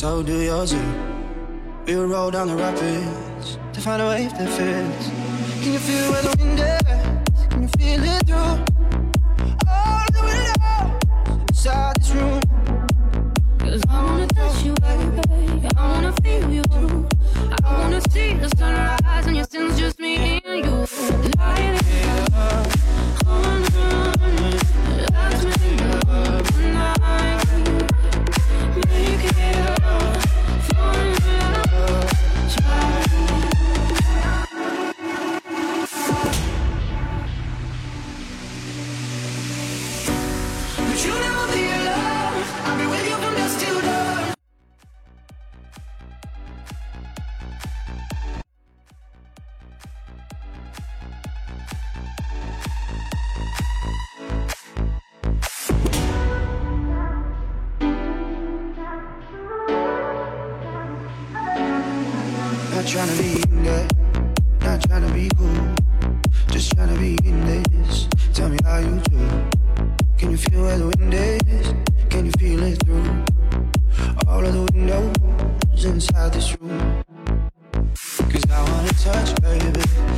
so do yours too. We will roll down the rapids to find a wave that fits. Can you feel where the wind is? Can you feel it Not trying to be in there, not trying to be cool, just trying to be in this. Tell me how you do. Can you feel where the wind is? Can you feel it through all of the windows inside this room? Cause I wanna touch, baby.